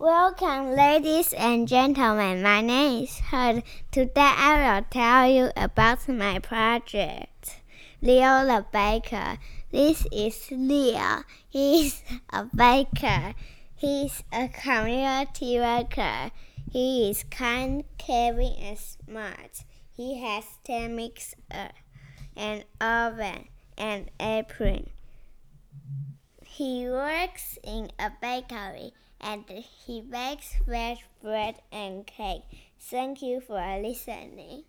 Welcome, ladies and gentlemen. My name is Hud. Today I will tell you about my project. Leo the Baker. This is Leo. He's a baker. He's a community worker. He is kind, caring, and smart. He has ten mixer, uh, an oven, and apron. He works in a bakery and he bakes fresh bread and cake. Thank you for listening.